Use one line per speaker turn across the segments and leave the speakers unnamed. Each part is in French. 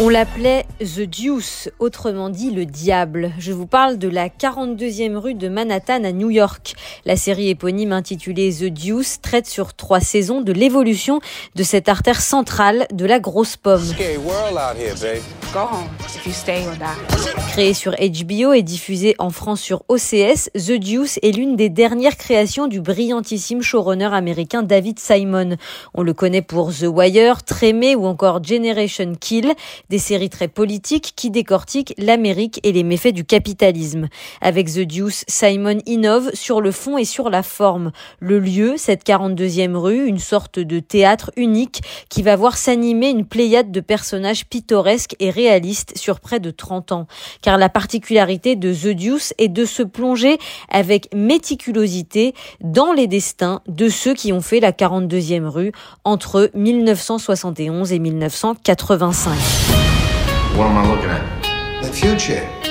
On l'appelait The Deuce, autrement dit le diable. Je vous parle de la 42e rue de Manhattan à New York. La série éponyme intitulée The Deuce traite sur trois saisons de l'évolution de cette artère centrale de la grosse pomme. Créée sur HBO et diffusée en France sur OCS, The Deuce est l'une des dernières créations du brillantissime showrunner américain David Simon. On le connaît pour The Wire, Trémé ou encore Generation Kill des séries très politiques qui décortiquent l'Amérique et les méfaits du capitalisme. Avec The Deuce, Simon innove sur le fond et sur la forme. Le lieu, cette 42e rue, une sorte de théâtre unique qui va voir s'animer une pléiade de personnages pittoresques et réalistes sur près de 30 ans. Car la particularité de The Deuce est de se plonger avec méticulosité dans les destins de ceux qui ont fait la 42e rue entre 1971 et 1985.
What am I looking at? The future.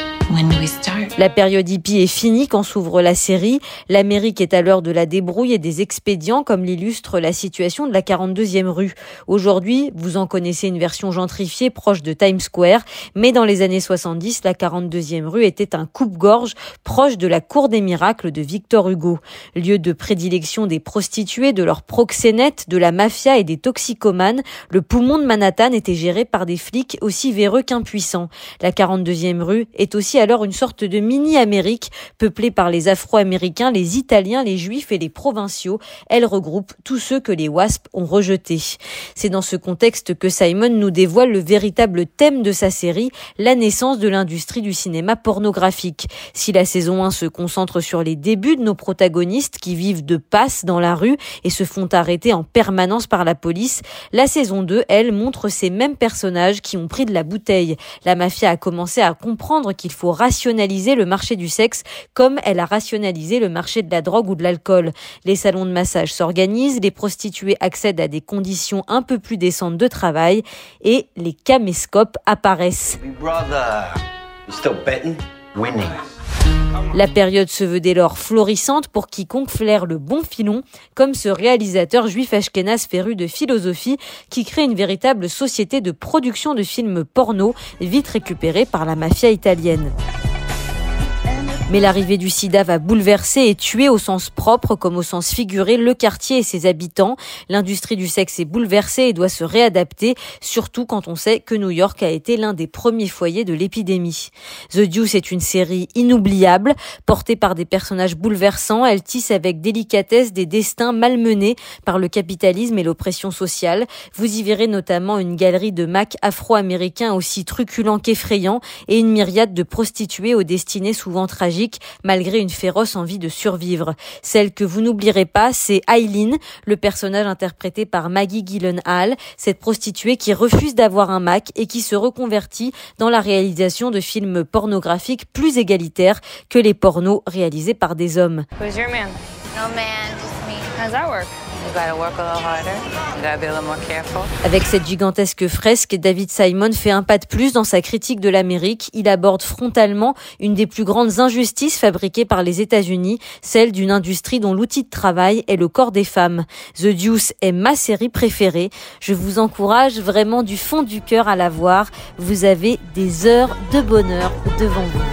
La période hippie est finie quand s'ouvre la série. L'Amérique est à l'heure de la débrouille et des expédients, comme l'illustre la situation de la 42e rue. Aujourd'hui, vous en connaissez une version gentrifiée proche de Times Square, mais dans les années 70, la 42e rue était un coupe-gorge proche de la Cour des miracles de Victor Hugo. Lieu de prédilection des prostituées, de leurs proxénètes, de la mafia et des toxicomanes, le poumon de Manhattan était géré par des flics aussi véreux qu'impuissants. La 42e rue est aussi alors une sorte de mini-Amérique peuplée par les Afro-Américains, les Italiens, les Juifs et les provinciaux. Elle regroupe tous ceux que les WASP ont rejetés. C'est dans ce contexte que Simon nous dévoile le véritable thème de sa série, la naissance de l'industrie du cinéma pornographique. Si la saison 1 se concentre sur les débuts de nos protagonistes qui vivent de passe dans la rue et se font arrêter en permanence par la police, la saison 2, elle, montre ces mêmes personnages qui ont pris de la bouteille. La mafia a commencé à comprendre qu'il faut rationaliser le marché du sexe comme elle a rationalisé le marché de la drogue ou de l'alcool. Les salons de massage s'organisent, les prostituées accèdent à des conditions un peu plus décentes de travail et les caméscopes apparaissent. La période se veut dès lors florissante pour quiconque flaire le bon filon, comme ce réalisateur juif ashkénaze féru de philosophie qui crée une véritable société de production de films porno, vite récupérée par la mafia italienne. Mais l'arrivée du sida va bouleverser et tuer au sens propre comme au sens figuré le quartier et ses habitants. L'industrie du sexe est bouleversée et doit se réadapter, surtout quand on sait que New York a été l'un des premiers foyers de l'épidémie. The Deuce est une série inoubliable, portée par des personnages bouleversants. Elle tisse avec délicatesse des destins malmenés par le capitalisme et l'oppression sociale. Vous y verrez notamment une galerie de macs afro-américains aussi truculents qu'effrayants et une myriade de prostituées aux destinées souvent tragiques malgré une féroce envie de survivre. Celle que vous n'oublierez pas, c'est Eileen, le personnage interprété par Maggie Gyllenhaal, cette prostituée qui refuse d'avoir un Mac et qui se reconvertit dans la réalisation de films pornographiques plus égalitaires que les pornos réalisés par des hommes. Avec cette gigantesque fresque, David Simon fait un pas de plus dans sa critique de l'Amérique. Il aborde frontalement une des plus grandes injustices fabriquées par les États-Unis, celle d'une industrie dont l'outil de travail est le corps des femmes. The Deuce est ma série préférée. Je vous encourage vraiment du fond du cœur à la voir. Vous avez des heures de bonheur devant vous.